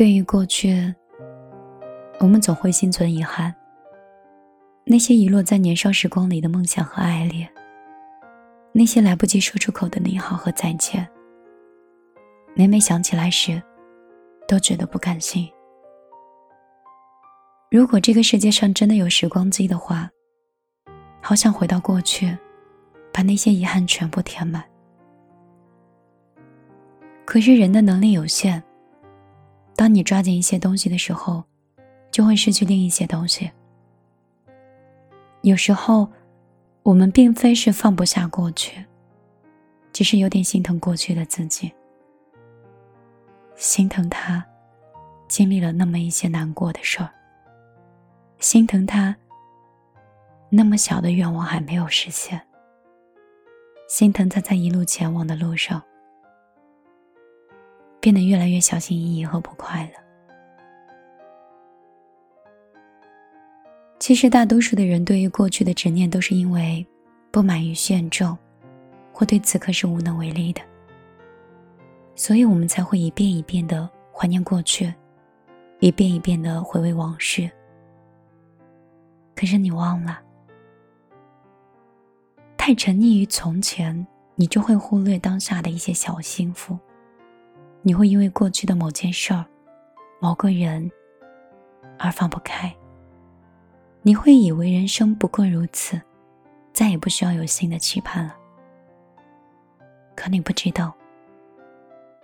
对于过去，我们总会心存遗憾。那些遗落在年少时光里的梦想和爱恋，那些来不及说出口的你好和再见，每每想起来时，都觉得不甘心。如果这个世界上真的有时光机的话，好想回到过去，把那些遗憾全部填满。可是人的能力有限。当你抓紧一些东西的时候，就会失去另一些东西。有时候，我们并非是放不下过去，只是有点心疼过去的自己，心疼他经历了那么一些难过的事儿，心疼他那么小的愿望还没有实现，心疼他在一路前往的路上。变得越来越小心翼翼和不快乐。其实，大多数的人对于过去的执念，都是因为不满于现状，或对此刻是无能为力的。所以我们才会一遍一遍的怀念过去，一遍一遍的回味往事。可是你忘了，太沉溺于从前，你就会忽略当下的一些小幸福。你会因为过去的某件事儿、某个人而放不开。你会以为人生不过如此，再也不需要有新的期盼了。可你不知道，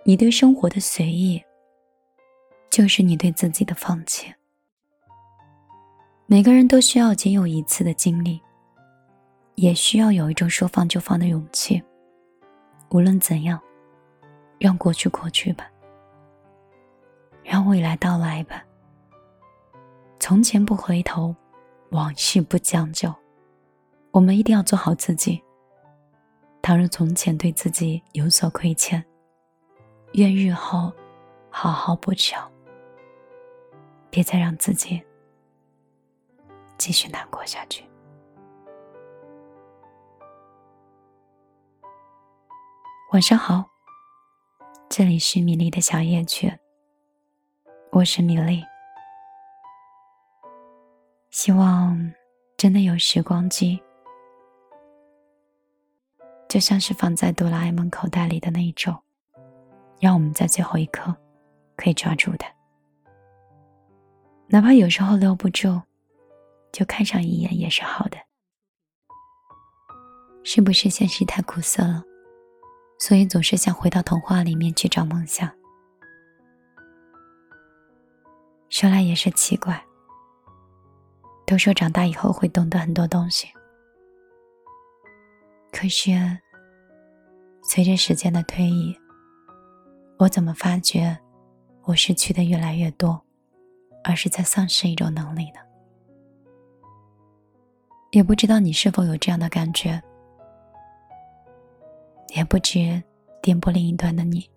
你对生活的随意，就是你对自己的放弃。每个人都需要仅有一次的经历，也需要有一种说放就放的勇气。无论怎样。让过去过去吧，让未来到来吧。从前不回头，往事不将就。我们一定要做好自己。倘若从前对自己有所亏欠，愿日后好好补偿。别再让自己继续难过下去。晚上好。这里是米粒的小夜曲，我是米粒。希望真的有时光机，就像是放在哆啦 A 梦口袋里的那一种，让我们在最后一刻可以抓住的。哪怕有时候留不住，就看上一眼也是好的。是不是现实太苦涩了？所以总是想回到童话里面去找梦想。说来也是奇怪，都说长大以后会懂得很多东西，可是随着时间的推移，我怎么发觉我失去的越来越多，而是在丧失一种能力呢？也不知道你是否有这样的感觉。也不知电波另一端的你，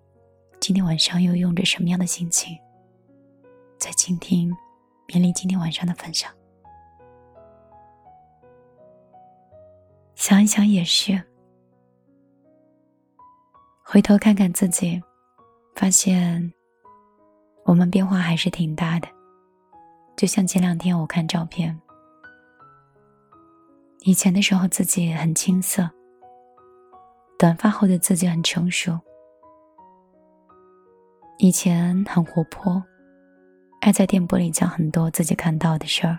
今天晚上又用着什么样的心情，在倾听米粒今天晚上的分享。想一想也是，回头看看自己，发现我们变化还是挺大的。就像前两天我看照片，以前的时候自己很青涩。短发后的自己很成熟，以前很活泼，爱在电波里讲很多自己看到的事儿，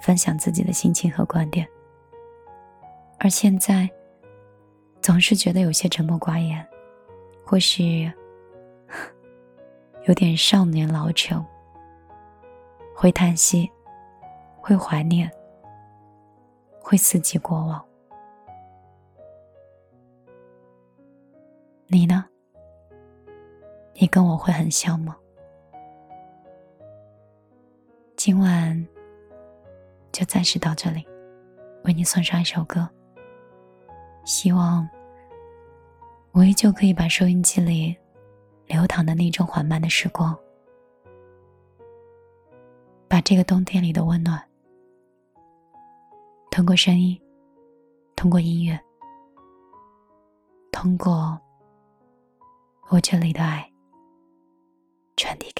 分享自己的心情和观点。而现在，总是觉得有些沉默寡言，或是有点少年老成，会叹息，会怀念，会思及过往。你呢？你跟我会很像吗？今晚就暂时到这里，为你送上一首歌。希望我依旧可以把收音机里流淌的那种缓慢的时光，把这个冬天里的温暖，通过声音，通过音乐，通过我这里的爱，传递给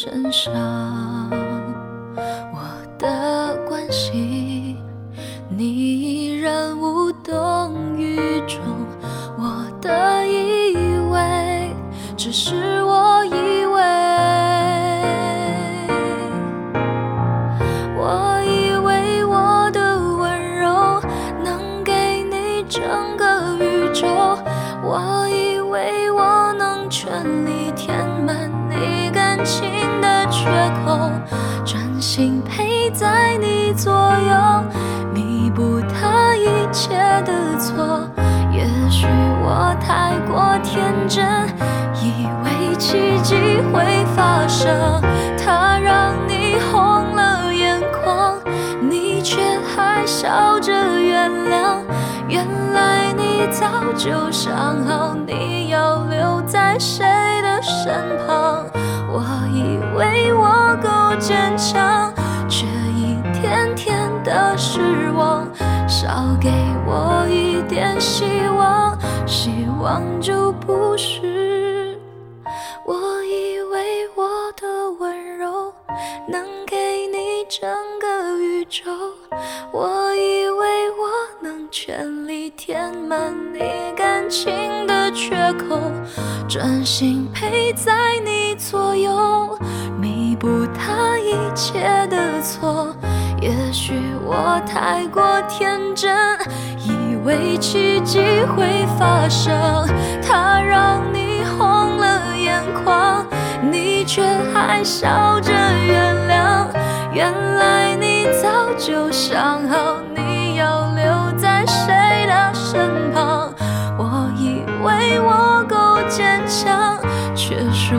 身上，真，以为奇迹会发生，他让你红了眼眶，你却还笑着原谅。原来你早就想好你要留在谁的身旁，我以为我够坚强，却一天天的失望，少给我一点希望，望就不是。我以为我的温柔能给你整个宇宙，我以为我能全力。填满你感情的缺口，专心陪在你左右，弥补他一切的错。也许我太过天真，以为奇迹会发生，他让你红了眼眶，你却还笑着原谅。原来你早就想好，你要留在谁的身旁？我以为我够坚强，却输。